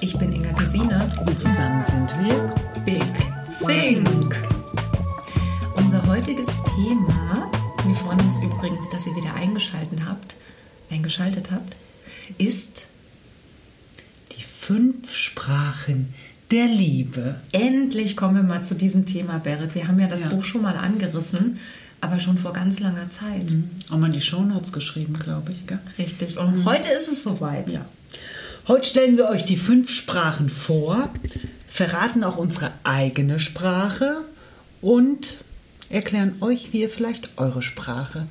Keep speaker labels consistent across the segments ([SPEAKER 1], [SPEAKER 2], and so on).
[SPEAKER 1] ich bin Inga Gesine.
[SPEAKER 2] Und zusammen sind wir
[SPEAKER 1] Big Think. Unser heutiges Thema, wir freuen uns übrigens, dass ihr wieder eingeschaltet habt, eingeschaltet habt, ist
[SPEAKER 2] die fünf Sprachen der Liebe.
[SPEAKER 1] Endlich kommen wir mal zu diesem Thema, Berit. Wir haben ja das
[SPEAKER 2] Ja.
[SPEAKER 1] Buch schon mal angerissen, aber schon vor ganz langer Zeit.
[SPEAKER 2] Haben wir in die Shownotes geschrieben, glaube ich. Gell?
[SPEAKER 1] Richtig. Und heute ist es soweit.
[SPEAKER 2] Ja. Heute stellen wir euch die fünf Sprachen vor, verraten auch unsere eigene Sprache und erklären euch, wie ihr vielleicht eure Sprache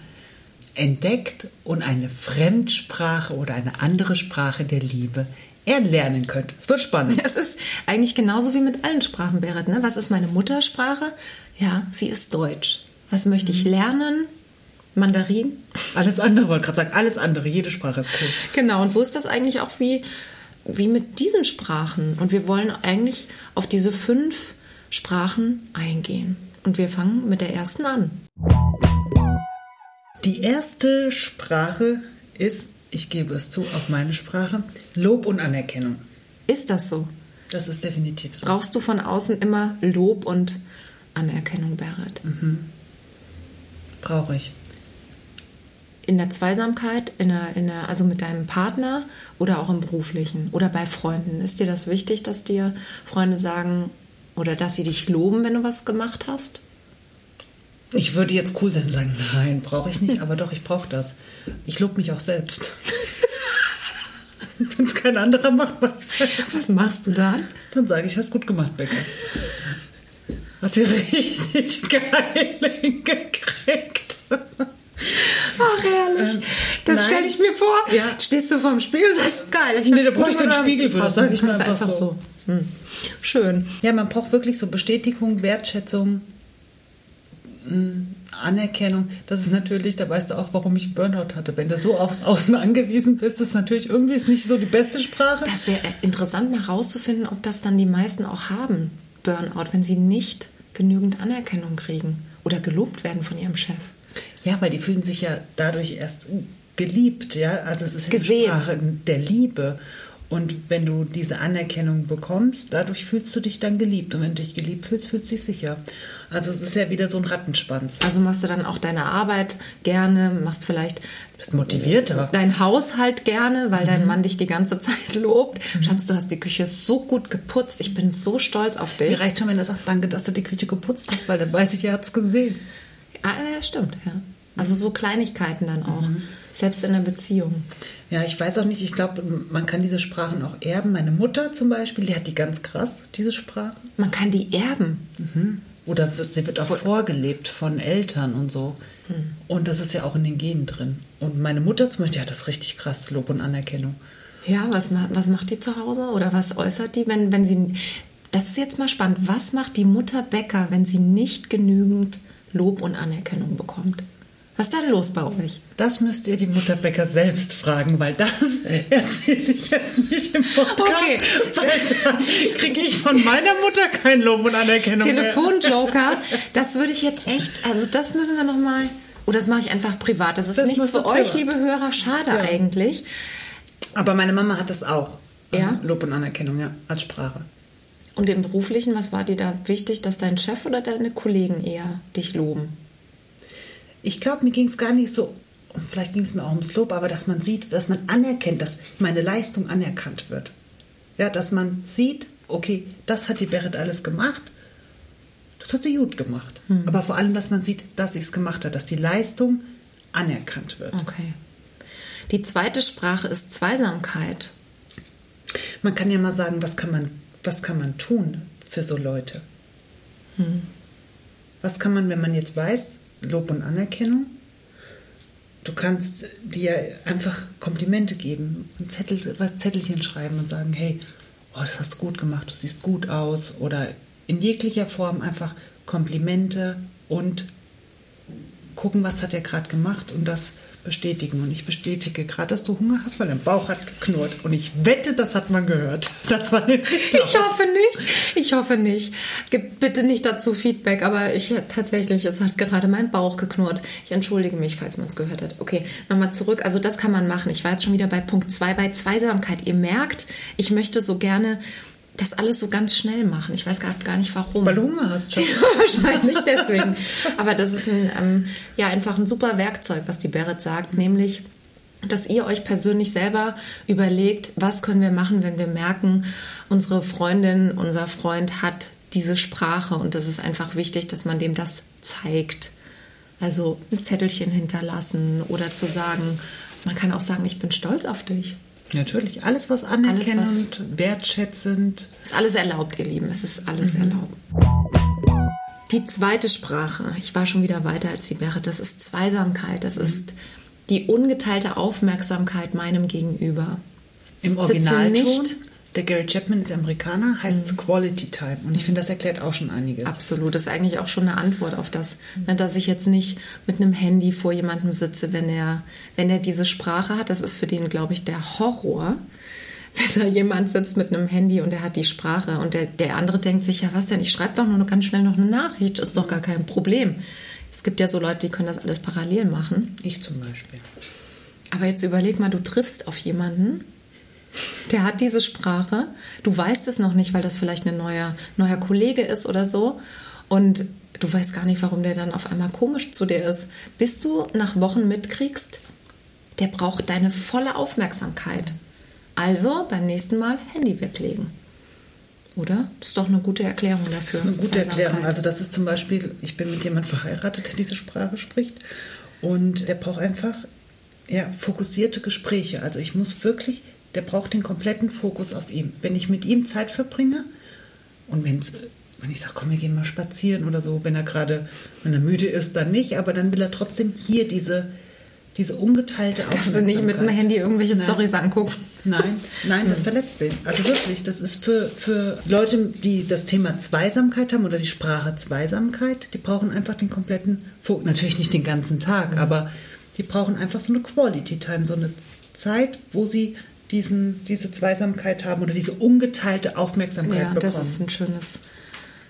[SPEAKER 2] entdeckt und eine Fremdsprache oder eine andere Sprache der Liebe erlernen könnt. Es wird spannend.
[SPEAKER 1] Es ist eigentlich genauso wie mit allen Sprachen, Berit. Ne? Was ist meine Muttersprache? Ja, sie ist Deutsch. Was möchte ich lernen? Mandarin?
[SPEAKER 2] Alles andere, wollte gerade sagen, alles andere, jede Sprache ist cool.
[SPEAKER 1] Genau, und so ist das eigentlich auch wie, wie mit diesen Sprachen. Und wir wollen eigentlich auf diese fünf Sprachen eingehen. Und wir fangen mit der ersten an.
[SPEAKER 2] Die erste Sprache ist, ich gebe es zu, auch meine Sprache, Lob und Anerkennung.
[SPEAKER 1] Ist das so?
[SPEAKER 2] Das ist definitiv so.
[SPEAKER 1] Brauchst du von außen immer Lob und Anerkennung, Berit?
[SPEAKER 2] Brauche ich.
[SPEAKER 1] In der Zweisamkeit, in der, in der, also mit deinem Partner oder auch im beruflichen oder bei Freunden. Ist dir das wichtig, dass dir Freunde sagen oder dass sie dich loben, wenn du was gemacht hast?
[SPEAKER 2] Ich würde jetzt cool sein und sagen, nein, brauche ich nicht, aber doch, ich brauche das. Ich lobe mich auch selbst. Wenn es kein anderer macht, mache ich selbst.
[SPEAKER 1] Was machst du dann?
[SPEAKER 2] Dann sage ich, hast gut gemacht, Becker. Hat sie richtig geil hingekriegt.
[SPEAKER 1] Ach, herrlich.
[SPEAKER 2] Ähm,
[SPEAKER 1] das stelle ich mir vor.
[SPEAKER 2] Ja.
[SPEAKER 1] Stehst du vorm Spiegel und sagst, geil. Ich
[SPEAKER 2] Nee, da brauch ich keinen. Spiegel für, das sag ich
[SPEAKER 1] Kannst
[SPEAKER 2] einfach
[SPEAKER 1] einfach so. Hm. Schön.
[SPEAKER 2] Ja, man braucht wirklich so Bestätigung, Wertschätzung, mh, Anerkennung. Das ist natürlich, da weißt du auch, warum ich Burnout hatte. Wenn du so aufs Außen angewiesen bist, ist natürlich irgendwie ist nicht so die beste Sprache.
[SPEAKER 1] Das wäre interessant, mal rauszufinden, ob das dann die meisten auch haben, Burnout, wenn sie nicht genügend Anerkennung kriegen oder gelobt werden von ihrem Chef.
[SPEAKER 2] Ja, weil die fühlen sich ja dadurch erst geliebt, ja. Also es ist
[SPEAKER 1] Gesehen.
[SPEAKER 2] Sprache der Liebe. Und wenn du diese Anerkennung bekommst, dadurch fühlst du dich dann geliebt. Und wenn du dich geliebt fühlst, fühlst du dich sicher. Also es ist ja wieder so ein Rattenschwanz.
[SPEAKER 1] Also machst du dann auch deine Arbeit gerne, machst vielleicht
[SPEAKER 2] Bist motivierter.
[SPEAKER 1] dein Haushalt gerne, weil dein Mann dich die ganze Zeit lobt. Schatz, du hast die Küche so gut geputzt. Ich bin so stolz auf dich.
[SPEAKER 2] Mir reicht schon, wenn er sagt, danke, dass du die Küche geputzt hast, weil dann weiß ich, er hat es gesehen.
[SPEAKER 1] Ah, ja, stimmt, ja. Also so Kleinigkeiten dann auch. Selbst in der Beziehung.
[SPEAKER 2] Ja, ich weiß auch nicht, ich glaube, man kann diese Sprachen auch erben. Meine Mutter zum Beispiel, die hat die ganz krass, diese Sprachen.
[SPEAKER 1] Man kann die erben.
[SPEAKER 2] Oder wird, sie wird auch vorgelebt von Eltern und so. Und das ist ja auch in den Genen drin. Und meine Mutter zum Beispiel, die hat das richtig krass, Lob und Anerkennung.
[SPEAKER 1] Ja, was, was macht die zu Hause? Oder was äußert die, wenn, wenn sie. Das ist jetzt mal spannend. Was macht die Mutter Bäcker, wenn sie nicht genügend Lob und Anerkennung bekommt? Was ist dann los bei euch?
[SPEAKER 2] Das müsst ihr die Mutter Becker selbst fragen, weil das erzähle ich jetzt nicht im Podcast.
[SPEAKER 1] Okay.
[SPEAKER 2] Weil da kriege ich von meiner Mutter kein Lob und Anerkennung mehr.
[SPEAKER 1] Telefonjoker, das würde ich jetzt echt. Also, das müssen wir nochmal. Oder das mache ich einfach privat. Das ist
[SPEAKER 2] Das
[SPEAKER 1] nichts für euch, liebe Hörer. Schade
[SPEAKER 2] Ja.
[SPEAKER 1] eigentlich.
[SPEAKER 2] Aber meine Mama hat das auch.
[SPEAKER 1] Ja?
[SPEAKER 2] Lob und Anerkennung, ja, als Sprache.
[SPEAKER 1] Und im Beruflichen, was war dir da wichtig, dass dein Chef oder deine Kollegen eher dich loben?
[SPEAKER 2] Ich glaube, mir ging es gar nicht so, vielleicht ging es mir auch ums Lob, aber dass man sieht, dass man anerkennt, dass meine Leistung anerkannt wird. Ja, dass man sieht, okay, das hat die Berit alles gemacht, das hat sie gut gemacht. Aber vor allem, dass man sieht, dass sie es gemacht hat, dass die Leistung anerkannt wird.
[SPEAKER 1] Okay. Die zweite Sprache ist Zweisamkeit.
[SPEAKER 2] Man kann ja mal sagen, was kann man, was kann man tun für so Leute? Was kann man, wenn man jetzt weiß, Lob und Anerkennung? Du kannst dir einfach Komplimente geben, ein Zettel, was Zettelchen schreiben und sagen, hey, oh, das hast du gut gemacht, du siehst gut aus. Oder in jeglicher Form einfach Komplimente und gucken, was hat er gerade gemacht und das bestätigen. Und ich bestätige gerade, dass du Hunger hast, weil dein Bauch hat geknurrt. Und ich wette, das hat man gehört. Das war
[SPEAKER 1] Ich hoffe nicht. Ich hoffe nicht. Gib bitte nicht dazu Feedback, aber ich tatsächlich, es hat gerade mein Bauch geknurrt. Ich entschuldige mich, falls man es gehört hat. Okay, nochmal zurück. Also das kann man machen. Ich war jetzt schon wieder bei Punkt 2, bei Zweisamkeit. Ihr merkt, ich möchte so gerne das alles so ganz schnell machen. Ich weiß gar, gar nicht warum.
[SPEAKER 2] Weil du Hunger hast schon.
[SPEAKER 1] Wahrscheinlich deswegen. Aber das ist ein, ähm, ja einfach ein super Werkzeug, was die Berit sagt, nämlich dass ihr euch persönlich selber überlegt, was können wir machen, wenn wir merken, unsere Freundin, unser Freund hat diese Sprache und das ist einfach wichtig, dass man dem das zeigt. Also ein Zettelchen hinterlassen oder zu sagen, man kann auch sagen, ich bin stolz auf dich.
[SPEAKER 2] Natürlich, alles was anerkennend, alles, was wertschätzend.
[SPEAKER 1] Ist alles erlaubt, ihr Lieben, es ist alles mhm. erlaubt. Die zweite Sprache, ich war schon wieder weiter als die Berit, das ist Zweisamkeit, das ist die ungeteilte Aufmerksamkeit meinem Gegenüber.
[SPEAKER 2] Im Originalton, der Gary Chapman ist Amerikaner, heißt es mhm. Quality Time. Und ich finde, das erklärt auch schon einiges.
[SPEAKER 1] Absolut, das ist eigentlich auch schon eine Antwort auf das, mhm. dass ich jetzt nicht mit einem Handy vor jemandem sitze, wenn er, wenn er diese Sprache hat. Das ist für den, glaube ich, der Horror wenn da jemand sitzt mit einem Handy und er hat die Sprache und der, der andere denkt sich, ja was denn, ich schreibe doch nur ganz schnell noch eine Nachricht, ist doch gar kein Problem. Es gibt ja so Leute, die können das alles parallel machen.
[SPEAKER 2] Ich zum Beispiel.
[SPEAKER 1] Aber jetzt überleg mal, du triffst auf jemanden, der hat diese Sprache, du weißt es noch nicht, weil das vielleicht ein neuer, neuer Kollege ist oder so. Und du weißt gar nicht, warum der dann auf einmal komisch zu dir ist. Bis du nach Wochen mitkriegst, der braucht deine volle Aufmerksamkeit. Also beim nächsten Mal Handy weglegen. Oder? Das ist doch eine gute Erklärung dafür.
[SPEAKER 2] Das ist eine gute Erklärung. Also das ist zum Beispiel, ich bin mit jemandem verheiratet, der diese Sprache spricht. Und der braucht einfach ja, fokussierte Gespräche. Also ich muss wirklich, der braucht den kompletten Fokus auf ihm. Wenn ich mit ihm Zeit verbringe und wenn's, wenn ich sage, komm, wir gehen mal spazieren oder so, wenn er gerade, wenn er müde ist, dann nicht, aber dann will er trotzdem hier diese diese ungeteilte
[SPEAKER 1] Aufmerksamkeit. Darfst du nicht mit dem Handy irgendwelche nein. Stories angucken?
[SPEAKER 2] Nein, nein, das hm. verletzt den. Also wirklich, das ist für, für Leute, die das Thema Zweisamkeit haben oder die Sprache Zweisamkeit, die brauchen einfach den kompletten Fokus. Natürlich nicht den ganzen Tag, mhm. aber die brauchen einfach so eine Quality Time, so eine Zeit, wo sie diesen, diese Zweisamkeit haben oder diese ungeteilte Aufmerksamkeit ja, bekommen.
[SPEAKER 1] Ja, das ist ein schönes,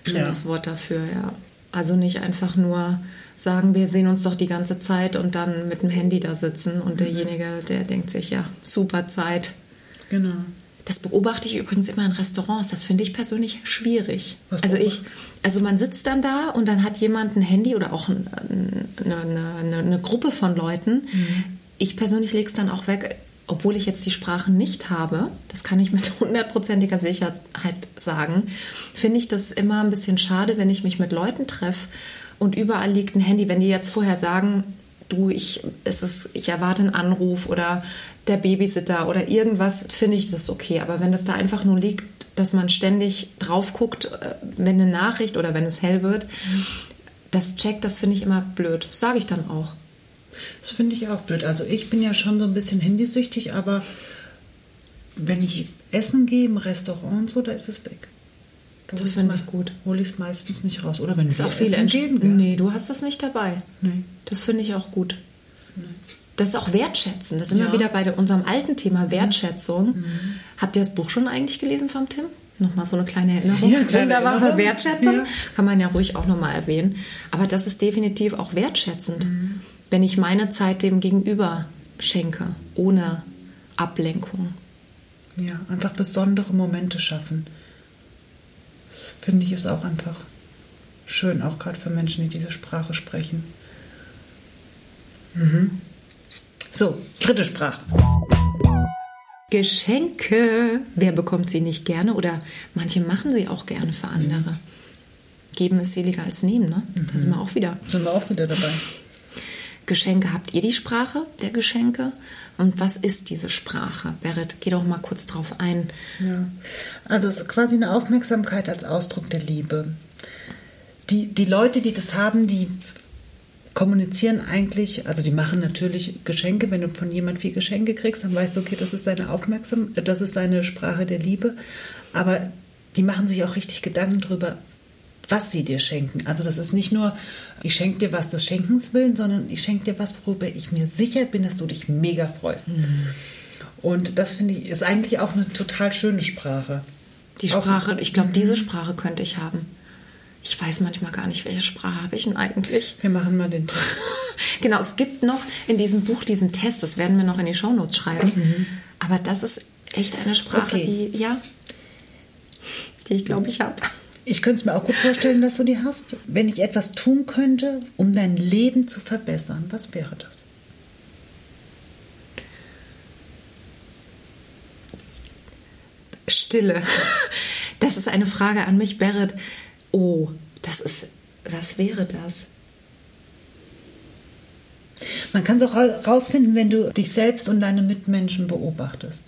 [SPEAKER 1] schönes ja. Wort dafür, ja. Also nicht einfach nur sagen, wir sehen uns doch die ganze Zeit und dann mit dem Handy da sitzen und mhm. derjenige, der denkt sich, ja, super Zeit.
[SPEAKER 2] Genau.
[SPEAKER 1] Das beobachte ich übrigens immer in Restaurants. Das finde ich persönlich schwierig. Also ich, also man sitzt dann da und dann hat jemand ein Handy oder auch eine, eine, eine Gruppe von Leuten. Mhm. Ich persönlich lege es dann auch weg, obwohl ich jetzt die Sprache nicht habe. Das kann ich mit hundertprozentiger Sicherheit sagen. Finde ich das immer ein bisschen schade, wenn ich mich mit Leuten treffe und überall liegt ein Handy. Wenn die jetzt vorher sagen, du, ich, es ist, ich erwarte einen Anruf oder der Babysitter oder irgendwas, finde ich das okay. Aber wenn das da einfach nur liegt, dass man ständig drauf guckt, äh, wenn eine Nachricht oder wenn es hell wird, das checkt, das finde ich immer blöd. Sage ich dann auch.
[SPEAKER 2] Das finde ich auch blöd. Also ich bin ja schon so ein bisschen handysüchtig, aber wenn ich essen gehe im Restaurant und so, da ist es weg.
[SPEAKER 1] Das finde ich gut.
[SPEAKER 2] Hole ich es meistens nicht raus. Oder wenn
[SPEAKER 1] es auch viele entgehen. Nee, du hast das nicht dabei. Nee. Das finde ich auch gut. Nee. Das ist auch Wertschätzen. Das sind ja. wir wieder bei unserem alten Thema Wertschätzung. Mhm. Habt ihr das Buch schon eigentlich gelesen vom Tim? Nochmal so eine kleine Erinnerung. Ja, Wunderbar für Wertschätzung. Ja. Kann man ja ruhig auch nochmal erwähnen. Aber das ist definitiv auch wertschätzend, mhm. Wenn ich meine Zeit dem Gegenüber schenke, ohne Ablenkung.
[SPEAKER 2] Ja, einfach besondere Momente schaffen. Das finde ich ist auch einfach schön, auch gerade für Menschen, die diese Sprache sprechen. Mhm. So, dritte Sprache.
[SPEAKER 1] Geschenke. Wer bekommt sie nicht gerne oder manche machen sie auch gerne für andere. Geben ist seliger als nehmen, ne? Mhm. Da sind wir auch wieder.
[SPEAKER 2] Sind wir auch wieder dabei.
[SPEAKER 1] Geschenke, habt ihr die Sprache der Geschenke? Und was ist diese Sprache? Berit, geh doch mal kurz drauf ein.
[SPEAKER 2] Ja. Also es ist quasi eine Aufmerksamkeit als Ausdruck der Liebe. Die, die Leute, die das haben, die kommunizieren eigentlich, also die machen natürlich Geschenke. Wenn du von jemand viel Geschenke kriegst, dann weißt du, okay, das ist deine Aufmerksamkeit, das ist deine Sprache der Liebe. Aber die machen sich auch richtig Gedanken darüber, was sie dir schenken. Also das ist nicht nur, ich schenke dir was des Schenkens willen, sondern ich schenke dir was, worüber ich mir sicher bin, dass du dich mega freust. Mhm. Und das finde ich, ist eigentlich auch eine total schöne Sprache.
[SPEAKER 1] Die Sprache, auch, ich glaube, diese Sprache könnte ich haben. Ich weiß manchmal gar nicht, welche Sprache habe ich denn eigentlich.
[SPEAKER 2] Wir machen mal den Test.
[SPEAKER 1] Genau, es gibt noch in diesem Buch diesen Test, das werden wir noch in die Shownotes schreiben. Aber das ist echt eine Sprache,
[SPEAKER 2] Okay.
[SPEAKER 1] die, ja, die ich glaube, ich habe.
[SPEAKER 2] Ich könnte es mir auch gut vorstellen, dass du die hast. Wenn ich etwas tun könnte, um dein Leben zu verbessern, was wäre das?
[SPEAKER 1] Stille. Das ist eine Frage an mich, Berit. Oh, das ist, was wäre das?
[SPEAKER 2] Man kann es auch ra- rausfinden, wenn du dich selbst und deine Mitmenschen beobachtest.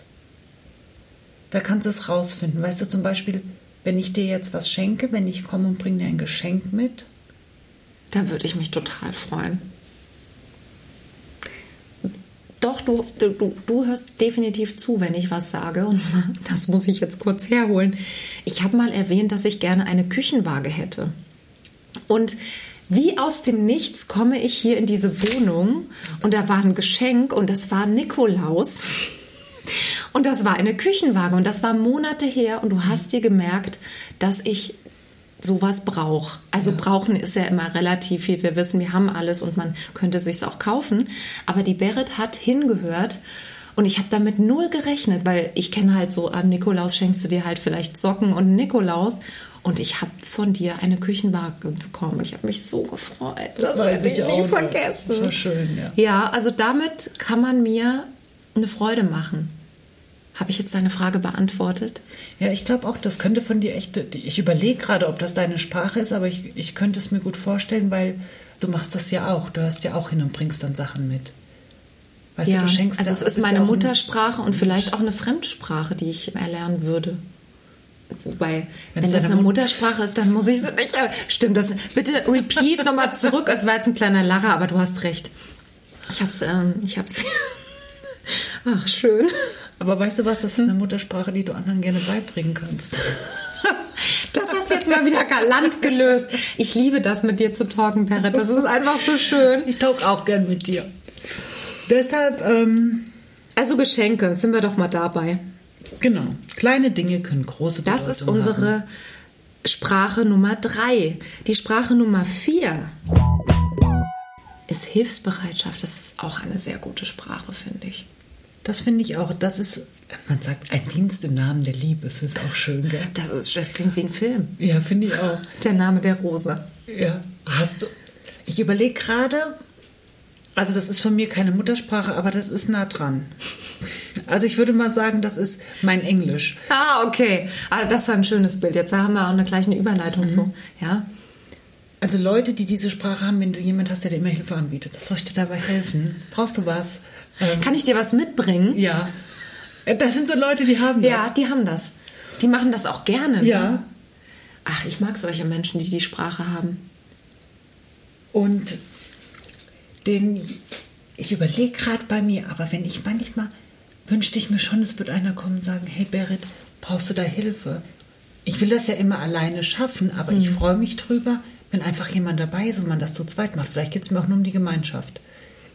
[SPEAKER 2] Da kannst du es rausfinden. Weißt du zum Beispiel, wenn ich dir jetzt was schenke, wenn ich komme und bringe dir ein Geschenk mit,
[SPEAKER 1] Da würde ich mich total freuen. Doch, du, du, du- hörst definitiv zu, wenn ich was sage. Und zwar, das muss ich jetzt kurz herholen. Ich habe mal erwähnt, dass ich gerne eine Küchenwaage hätte. Und wie aus dem Nichts komme ich hier in diese Wohnung und da war ein Geschenk und das war Nikolaus. Und das war eine Küchenwaage und das war Monate her und du hast dir gemerkt, dass ich sowas brauche. Also brauchen ist ja immer relativ viel. Wir wissen, wir haben alles und man könnte sich's auch kaufen. Aber die Berit hat hingehört und ich habe damit null gerechnet, weil ich kenne halt so, an Nikolaus schenkst du dir halt vielleicht Socken und Nikolaus. Und ich habe von dir eine Küchenwaage bekommen. Ich habe mich so gefreut. Das
[SPEAKER 2] Weiß
[SPEAKER 1] werde
[SPEAKER 2] ich
[SPEAKER 1] ich nie vergessen.
[SPEAKER 2] Das war schön, ja.
[SPEAKER 1] Ja, also damit kann man mir eine Freude machen. Habe ich jetzt deine Frage beantwortet?
[SPEAKER 2] Ja, ich glaube auch, das könnte von dir echt. Ich überlege gerade, ob das deine Sprache ist, aber ich, ich könnte es mir gut vorstellen, weil du machst das ja auch. Du hörst ja auch hin und bringst dann Sachen mit. Weißt
[SPEAKER 1] ja,
[SPEAKER 2] du, du schenkst
[SPEAKER 1] also es ist meine Muttersprache und vielleicht auch eine Fremdsprache, die ich erlernen würde. Wobei,
[SPEAKER 2] Wenn's
[SPEAKER 1] wenn das eine
[SPEAKER 2] Mut-
[SPEAKER 1] Muttersprache ist, dann muss ich sie nicht. Stimmt das? Bitte repeat nochmal zurück. Es war jetzt ein kleiner Lacher, aber du hast recht. Ich hab's, ähm, ich hab's. Ach, schön.
[SPEAKER 2] Aber weißt du was, das ist eine Muttersprache, die du anderen gerne beibringen kannst.
[SPEAKER 1] Das hast du jetzt mal wieder galant gelöst. Ich liebe das mit dir zu talken, Berit. Das ist einfach so schön.
[SPEAKER 2] Ich tauche auch gern mit dir. Deshalb, ähm,
[SPEAKER 1] Also Geschenke, sind wir doch mal dabei.
[SPEAKER 2] genau, kleine Dinge können große
[SPEAKER 1] Das
[SPEAKER 2] Bedeutung
[SPEAKER 1] ist unsere
[SPEAKER 2] haben.
[SPEAKER 1] Sprache Nummer drei. Die Sprache Nummer vier ist Hilfsbereitschaft. Das ist auch eine sehr gute Sprache, finde ich.
[SPEAKER 2] Das finde ich auch. Das ist, man sagt, ein Dienst im Namen der Liebe. Das ist auch schön, gell?
[SPEAKER 1] Das, ist, das klingt wie ein Film.
[SPEAKER 2] Ja, finde ich auch.
[SPEAKER 1] Der Name der Rose.
[SPEAKER 2] Ja. Hast du. Ich überlege gerade, also das ist von mir keine Muttersprache, aber das ist nah dran. Also ich würde mal sagen, das ist mein Englisch.
[SPEAKER 1] Ah, okay. Also das war ein schönes Bild. Jetzt haben wir auch eine gleiche Überleitung zu. Ja.
[SPEAKER 2] Also Leute, die diese Sprache haben, wenn du jemand hast, der dir immer Hilfe anbietet, soll ich dir dabei helfen? Brauchst du was? Ähm,
[SPEAKER 1] Kann ich dir was mitbringen?
[SPEAKER 2] ja. Das sind so Leute, die haben das.
[SPEAKER 1] Ja, die haben das. Die machen das auch gerne. ne?
[SPEAKER 2] Ja.
[SPEAKER 1] Ach, ich mag solche Menschen, die die Sprache haben.
[SPEAKER 2] Und den, ich überlege gerade bei mir, aber wenn ich manchmal wünschte ich mir schon, es wird einer kommen und sagen, hey Berit, brauchst du da Hilfe? Ich will das ja immer alleine schaffen, aber ich
[SPEAKER 1] Mhm.
[SPEAKER 2] freue mich drüber, wenn einfach jemand dabei ist und man das zu zweit macht. Vielleicht geht es mir auch nur um die Gemeinschaft.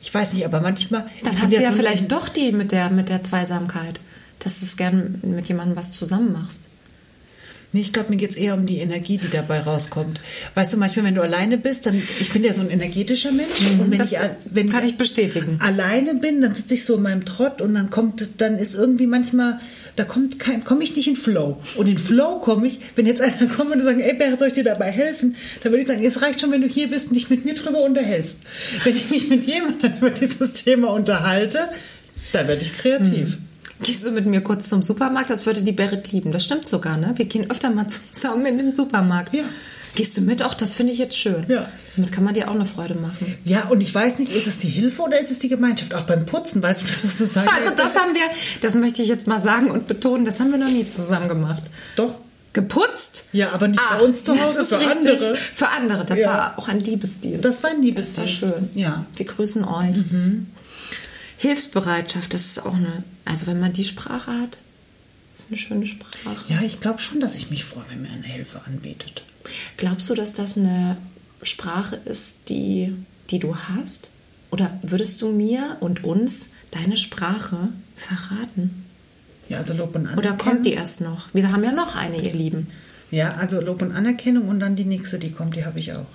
[SPEAKER 2] Ich weiß nicht, aber manchmal. ich
[SPEAKER 1] Dann hast du ja
[SPEAKER 2] so
[SPEAKER 1] vielleicht doch die mit der, mit der Zweisamkeit, dass du es gern mit jemandem was zusammen machst.
[SPEAKER 2] Nee, ich glaube, mir geht es eher um die Energie, die dabei rauskommt. Weißt du, manchmal, wenn du alleine bist, dann, ich bin ja so ein energetischer Mensch. und wenn
[SPEAKER 1] Mhm,
[SPEAKER 2] ich, wenn
[SPEAKER 1] kann ich bestätigen.
[SPEAKER 2] alleine bin, dann sitze ich so in meinem Trott und dann kommt, dann ist irgendwie manchmal, da komme ich nicht in Flow. Und in Flow komme ich, wenn jetzt einer kommt und sagt, ey Bert, soll ich dir dabei helfen? Dann würde ich sagen, es reicht schon, wenn du hier bist und dich mit mir drüber unterhältst. Wenn ich mich mit jemandem über dieses Thema unterhalte, dann werde ich kreativ.
[SPEAKER 1] Gehst du mit mir kurz zum Supermarkt? Das würde die Berit lieben. Das stimmt sogar, ne? Wir gehen öfter mal zusammen in den Supermarkt.
[SPEAKER 2] Ja.
[SPEAKER 1] Gehst du mit? Auch das finde ich jetzt schön.
[SPEAKER 2] Ja.
[SPEAKER 1] Damit kann man dir auch eine Freude machen.
[SPEAKER 2] Ja, und ich weiß nicht, ist es die Hilfe oder ist es die Gemeinschaft? Auch beim Putzen weiß ich, was das sagen.
[SPEAKER 1] Also das haben wir, das möchte ich jetzt mal sagen und betonen, das haben wir noch nie zusammen gemacht.
[SPEAKER 2] Doch.
[SPEAKER 1] Geputzt?
[SPEAKER 2] Ja, aber nicht bei
[SPEAKER 1] Ach,
[SPEAKER 2] uns zu
[SPEAKER 1] das
[SPEAKER 2] Hause, für
[SPEAKER 1] richtig.
[SPEAKER 2] andere.
[SPEAKER 1] Für andere. Das
[SPEAKER 2] Ja.
[SPEAKER 1] war auch ein Liebesdienst.
[SPEAKER 2] Das war ein
[SPEAKER 1] Das
[SPEAKER 2] Liebesdienst.
[SPEAKER 1] war schön.
[SPEAKER 2] Ja.
[SPEAKER 1] Wir grüßen euch. Hilfsbereitschaft, das ist auch eine, also wenn man die Sprache hat, ist eine schöne Sprache.
[SPEAKER 2] Ja, ich glaube schon, dass ich mich freue, wenn mir eine Hilfe anbietet.
[SPEAKER 1] Glaubst du, dass das eine Sprache ist, die, die du hast? Oder würdest du mir und uns deine Sprache verraten?
[SPEAKER 2] Ja, also Lob und
[SPEAKER 1] Oder
[SPEAKER 2] Anerkennung.
[SPEAKER 1] kommt die erst noch? Wir haben ja noch eine, ihr Lieben.
[SPEAKER 2] Ja, also Lob und Anerkennung und dann die nächste, die kommt, die habe ich auch.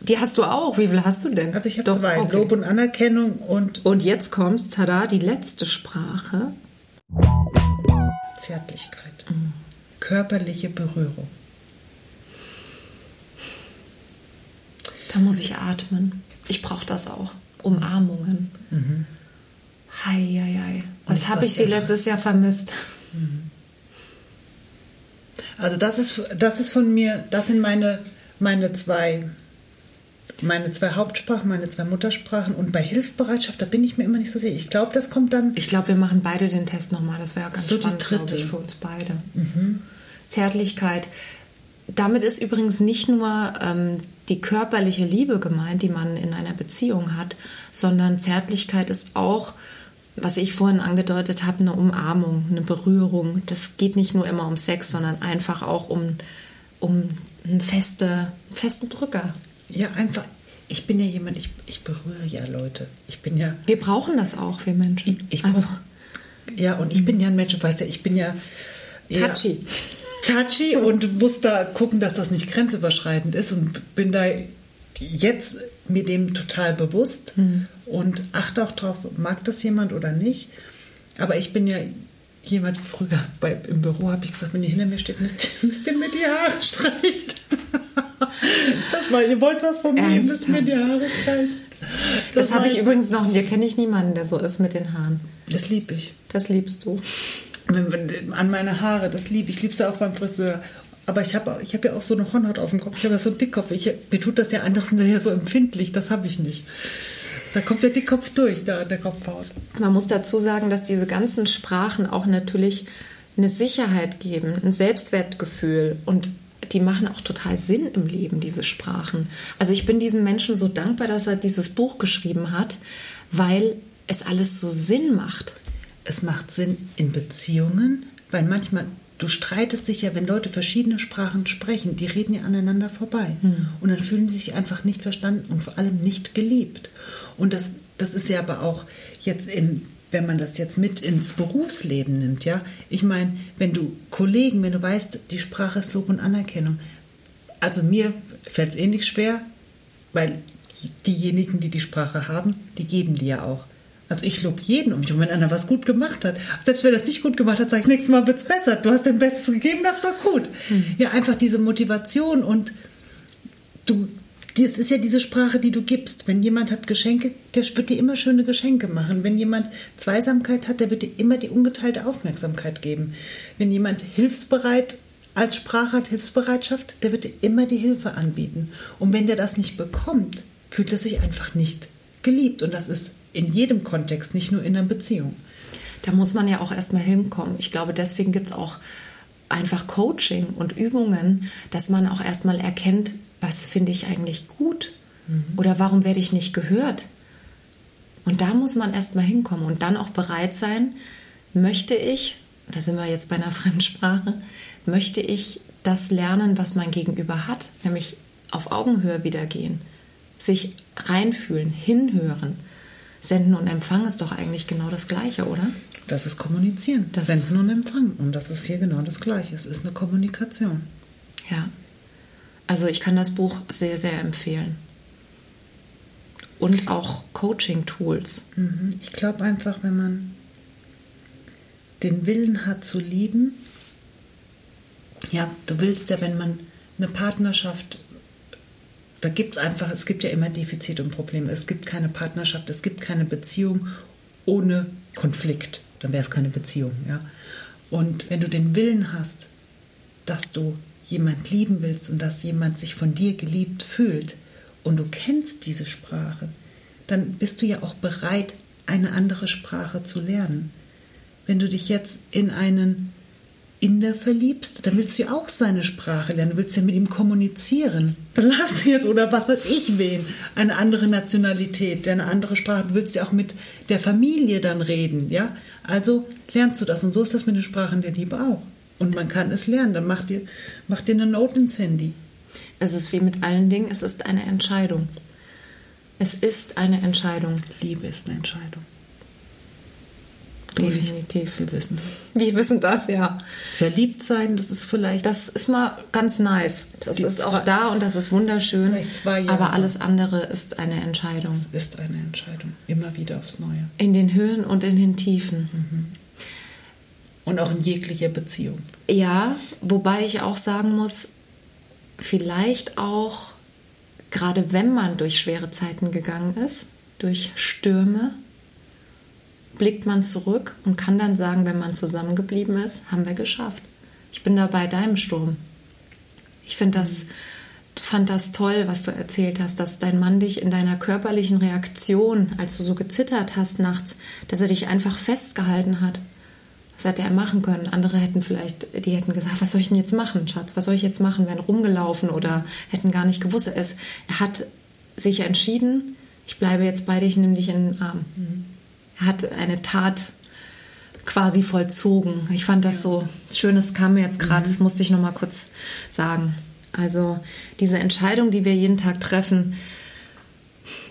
[SPEAKER 1] Die hast du auch. Wie viel hast du denn?
[SPEAKER 2] Also ich habe zwei,
[SPEAKER 1] okay.
[SPEAKER 2] Lob und Anerkennung und
[SPEAKER 1] Und jetzt kommt's, tada, die letzte Sprache.
[SPEAKER 2] Zärtlichkeit.
[SPEAKER 1] Mhm.
[SPEAKER 2] Körperliche Berührung.
[SPEAKER 1] Da muss ich atmen. Ich brauche das auch. Umarmungen. Hei, hei, hei. Was habe ich sie
[SPEAKER 2] ja-
[SPEAKER 1] letztes Jahr vermisst?
[SPEAKER 2] Also das ist, das ist von mir, das sind meine, meine zwei, meine zwei Hauptsprachen, meine zwei Muttersprachen. Und bei Hilfsbereitschaft, da bin ich mir immer nicht so sicher. Ich glaube, das kommt dann.
[SPEAKER 1] Ich glaube, wir machen beide den Test nochmal. Das wäre ganz
[SPEAKER 2] So
[SPEAKER 1] spannend, glaube
[SPEAKER 2] dritte.
[SPEAKER 1] ich, für uns beide. Zärtlichkeit. Damit ist übrigens nicht nur ähm, die körperliche Liebe gemeint, die man in einer Beziehung hat, sondern Zärtlichkeit ist auch, was ich vorhin angedeutet habe, eine Umarmung, eine Berührung. Das geht nicht nur immer um Sex, sondern einfach auch um, um einen feste, festen Drücker.
[SPEAKER 2] Ja, einfach. Ich bin ja jemand, ich, ich berühre ja Leute. Ich bin ja.
[SPEAKER 1] Wir brauchen das auch, wir Menschen.
[SPEAKER 2] Ich, ich
[SPEAKER 1] also,
[SPEAKER 2] Ja, und ich bin ja ein Mensch, du weißt ja, ich bin ja.
[SPEAKER 1] touchy.
[SPEAKER 2] Touchy und muss da gucken, dass das nicht grenzüberschreitend ist und bin da jetzt mir dem total bewusst und achte auch drauf, mag das jemand oder nicht. Aber ich bin ja jemand, früher bei, im Büro habe ich gesagt, wenn ihr hinter mir steht, müsst, ihr- müsst ihr mir die Haare streichen. Das war, ihr wollt was von mir, ihr müsst mir die Haare streichen.
[SPEAKER 1] Das, habe
[SPEAKER 2] war
[SPEAKER 1] ich übrigens noch, hier kenne ich niemanden, der so ist mit den Haaren.
[SPEAKER 2] Das liebe ich.
[SPEAKER 1] Das liebst du.
[SPEAKER 2] An meine Haare, das liebe ich. Ich liebe es auch beim Friseur. Aber ich habe ich hab ja auch so eine Hornhaut auf dem Kopf. Ich habe ja so einen Dickkopf. Ich, mir tut das ja anders sind ja so empfindlich. Das habe ich nicht. Da kommt der Dickkopf durch, da an der Kopfhaut.
[SPEAKER 1] Man muss dazu sagen, dass diese ganzen Sprachen auch natürlich eine Sicherheit geben, ein Selbstwertgefühl und die machen auch total Sinn im Leben, diese Sprachen. Also ich bin diesem Menschen so dankbar, dass er dieses Buch geschrieben hat, weil es alles so Sinn macht.
[SPEAKER 2] Es macht Sinn in Beziehungen, weil manchmal, du streitest dich ja, wenn Leute verschiedene Sprachen sprechen, die reden ja aneinander vorbei. Und dann fühlen sie sich einfach nicht verstanden und vor allem nicht geliebt. Und das, das ist ja aber auch jetzt in wenn man das jetzt mit ins Berufsleben nimmt, ja, ich meine, wenn du Kollegen, wenn du weißt, die Sprache ist Lob und Anerkennung, also mir fällt es ähnlich schwer, weil diejenigen, die die Sprache haben, die geben die ja auch. Also ich lobe jeden um mich. Und wenn einer was gut gemacht hat, selbst wenn er es nicht gut gemacht hat, sage ich, nächstes Mal wird es besser. Du hast dein Bestes gegeben, das war gut. Ja, einfach diese Motivation und du, das ist ja diese Sprache, die du gibst. Wenn jemand hat Geschenke, der wird dir immer schöne Geschenke machen. Wenn jemand Zweisamkeit hat, der wird dir immer die ungeteilte Aufmerksamkeit geben. Wenn jemand hilfsbereit als Sprache hat, Hilfsbereitschaft, der wird dir immer die Hilfe anbieten. Und wenn der das nicht bekommt, fühlt er sich einfach nicht geliebt. Und das ist in jedem Kontext, nicht nur in einer Beziehung.
[SPEAKER 1] Da muss man ja auch erstmal hinkommen. Ich glaube, deswegen gibt es auch einfach Coaching und Übungen, dass man auch erstmal erkennt, was finde ich eigentlich gut oder warum werde ich nicht gehört. Und da muss man erstmal hinkommen und dann auch bereit sein, möchte ich, da sind wir jetzt bei einer Fremdsprache, möchte ich das lernen, was mein Gegenüber hat, nämlich auf Augenhöhe wiedergehen, sich reinfühlen, hinhören. Senden und Empfangen ist doch eigentlich genau das Gleiche, oder?
[SPEAKER 2] Das ist Kommunizieren.
[SPEAKER 1] Das
[SPEAKER 2] Senden
[SPEAKER 1] ist-
[SPEAKER 2] und Empfangen. Und das ist hier genau das Gleiche. Es ist eine Kommunikation.
[SPEAKER 1] Ja. Also ich kann das Buch sehr, sehr empfehlen. Und auch Coaching-Tools.
[SPEAKER 2] Mhm. Ich glaube einfach, wenn man den Willen hat zu lieben, ja, du willst ja, wenn man eine Partnerschaft, da gibt es einfach, es gibt ja immer Defizite und Probleme. Es gibt keine Partnerschaft, es gibt keine Beziehung ohne Konflikt. Dann wäre es keine Beziehung, ja. Und wenn du den Willen hast, dass du jemand lieben willst und dass jemand sich von dir geliebt fühlt und du kennst diese Sprache, dann bist du ja auch bereit, eine andere Sprache zu lernen. Wenn du dich jetzt in einen Inder verliebst, dann willst du ja auch seine Sprache lernen, du willst ja mit ihm kommunizieren. Dann lass du jetzt, oder was weiß ich wen, eine andere Nationalität, eine andere Sprache. Du willst ja auch mit der Familie dann reden, ja? Also lernst du das. Und so ist das mit den Sprachen der Liebe auch. Und man kann es lernen. Dann mach dir, mach dir eine Note ins Handy.
[SPEAKER 1] Es ist wie mit allen Dingen, es ist eine Entscheidung. Es ist eine Entscheidung.
[SPEAKER 2] Liebe ist eine Entscheidung. Durch.
[SPEAKER 1] Definitiv.
[SPEAKER 2] Wir wissen das.
[SPEAKER 1] Wir wissen das, ja.
[SPEAKER 2] Verliebt sein, das ist vielleicht.
[SPEAKER 1] Das ist mal ganz nice. Das ist
[SPEAKER 2] zwei-
[SPEAKER 1] auch da und das ist wunderschön.
[SPEAKER 2] Zwei Jahre.
[SPEAKER 1] Aber alles andere ist eine Entscheidung.
[SPEAKER 2] ist eine Entscheidung. Immer wieder aufs Neue.
[SPEAKER 1] In den Höhen und in den Tiefen.
[SPEAKER 2] Und auch in jeglicher Beziehung.
[SPEAKER 1] Ja, wobei ich auch sagen muss, vielleicht auch, gerade wenn man durch schwere Zeiten gegangen ist, durch Stürme, blickt man zurück und kann dann sagen, wenn man zusammengeblieben ist, haben wir geschafft. Ich bin da bei deinem Sturm. Ich finde das, fand das toll, was du erzählt hast, dass dein Mann dich in deiner körperlichen Reaktion, als du so gezittert hast nachts, dass er dich einfach festgehalten hat. Was hätte er machen können? Andere hätten vielleicht, die hätten gesagt, was soll ich denn jetzt machen, Schatz? Was soll ich jetzt machen? Wären rumgelaufen oder hätten gar nicht gewusst. Er hat sich entschieden, ich bleibe jetzt bei dir, ich nehme dich in den Arm. Er hat eine Tat quasi vollzogen. Ich fand das so schön, das kam mir jetzt gerade, das musste ich noch mal kurz sagen. Also diese Entscheidung, die wir jeden Tag treffen,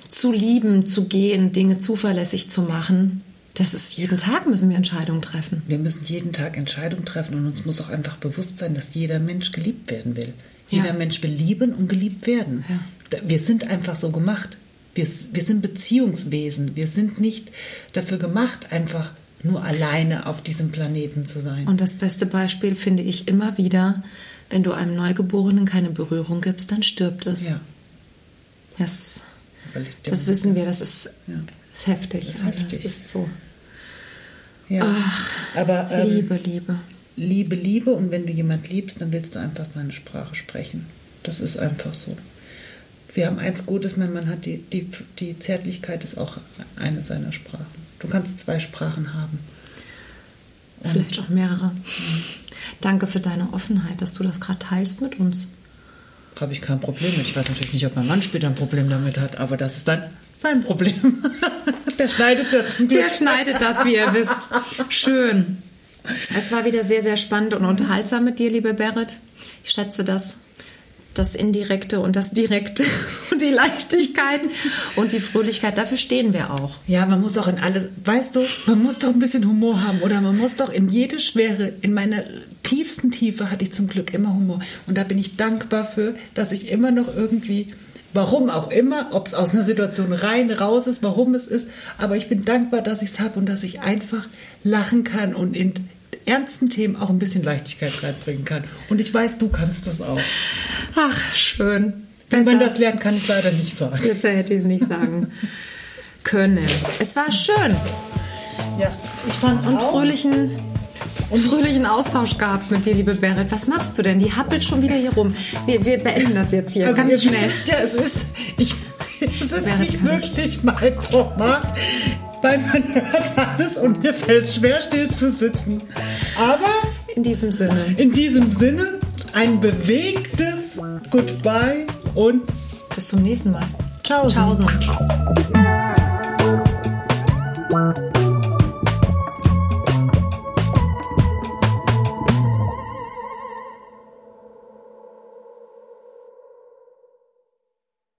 [SPEAKER 1] zu lieben, zu gehen, Dinge zuverlässig zu machen, das ist jeden Tag müssen wir Entscheidungen treffen.
[SPEAKER 2] Wir müssen jeden Tag Entscheidungen treffen und uns muss auch einfach bewusst sein, dass jeder Mensch geliebt werden will. Jeder
[SPEAKER 1] Ja.
[SPEAKER 2] Mensch will lieben und geliebt werden.
[SPEAKER 1] Ja.
[SPEAKER 2] Wir sind einfach so gemacht. Wir, wir sind Beziehungswesen. Wir sind nicht dafür gemacht, einfach nur alleine auf diesem Planeten zu sein.
[SPEAKER 1] Und das beste Beispiel finde ich immer wieder, wenn du einem Neugeborenen keine Berührung gibst, dann stirbt es.
[SPEAKER 2] ja,
[SPEAKER 1] Das, das wissen wir, das ist,
[SPEAKER 2] Ja.
[SPEAKER 1] ist heftig.
[SPEAKER 2] Das ist heftig.
[SPEAKER 1] Das ist so.
[SPEAKER 2] Ja. Aber ähm,
[SPEAKER 1] Liebe, Liebe.
[SPEAKER 2] Liebe, Liebe und wenn du jemand liebst, dann willst du einfach seine Sprache sprechen. Das ist einfach so. Wir haben eins Gutes, mein Mann hat die, die, die Zärtlichkeit ist auch eine seiner Sprachen. Du kannst zwei Sprachen haben.
[SPEAKER 1] Vielleicht auch mehrere. Danke für deine Offenheit, dass du das gerade teilst mit uns.
[SPEAKER 2] Habe ich kein Problem mit. Ich weiß natürlich nicht, ob mein Mann später ein Problem damit hat, aber das ist dann sein Problem. Der schneidet es ja zum Glück.
[SPEAKER 1] Der schneidet das, wie ihr wisst. Schön. Es war wieder sehr, sehr spannend und unterhaltsam mit dir, liebe Berit. Ich schätze das. Das Indirekte und das Direkte und die Leichtigkeit und die Fröhlichkeit, dafür stehen wir auch.
[SPEAKER 2] Ja, man muss doch in alles, weißt du, man muss doch ein bisschen Humor haben oder man muss doch in jede Schwere, in meiner tiefsten Tiefe hatte ich zum Glück immer Humor und da bin ich dankbar für, dass ich immer noch irgendwie, warum auch immer, ob es aus einer Situation rein, raus ist, warum es ist, aber ich bin dankbar, dass ich es habe und dass ich einfach lachen kann und in ernsten Themen auch ein bisschen Leichtigkeit reinbringen kann. Und ich weiß, du kannst das auch.
[SPEAKER 1] Ach, schön.
[SPEAKER 2] Wie man das lernt, kann ich leider nicht sagen.
[SPEAKER 1] Besser hätte ich es nicht sagen können. Es war schön
[SPEAKER 2] Ja, ich fand
[SPEAKER 1] und
[SPEAKER 2] auch,
[SPEAKER 1] fröhlichen, fröhlichen Austausch gehabt mit dir, liebe Berit. Was machst du denn? Die happelt schon wieder hier rum. Wir, wir beenden das jetzt hier
[SPEAKER 2] Also
[SPEAKER 1] ganz schnell.
[SPEAKER 2] wisst Ja, es ist, ich, es ist nicht wirklich mein Format, weil man hört alles und mir fällt es schwer, still zu sitzen. Aber
[SPEAKER 1] In diesem Sinne.
[SPEAKER 2] in diesem Sinne ein bewegtes Goodbye und
[SPEAKER 1] Bis zum nächsten Mal.
[SPEAKER 2] Tschaußen.
[SPEAKER 1] Tschaußen.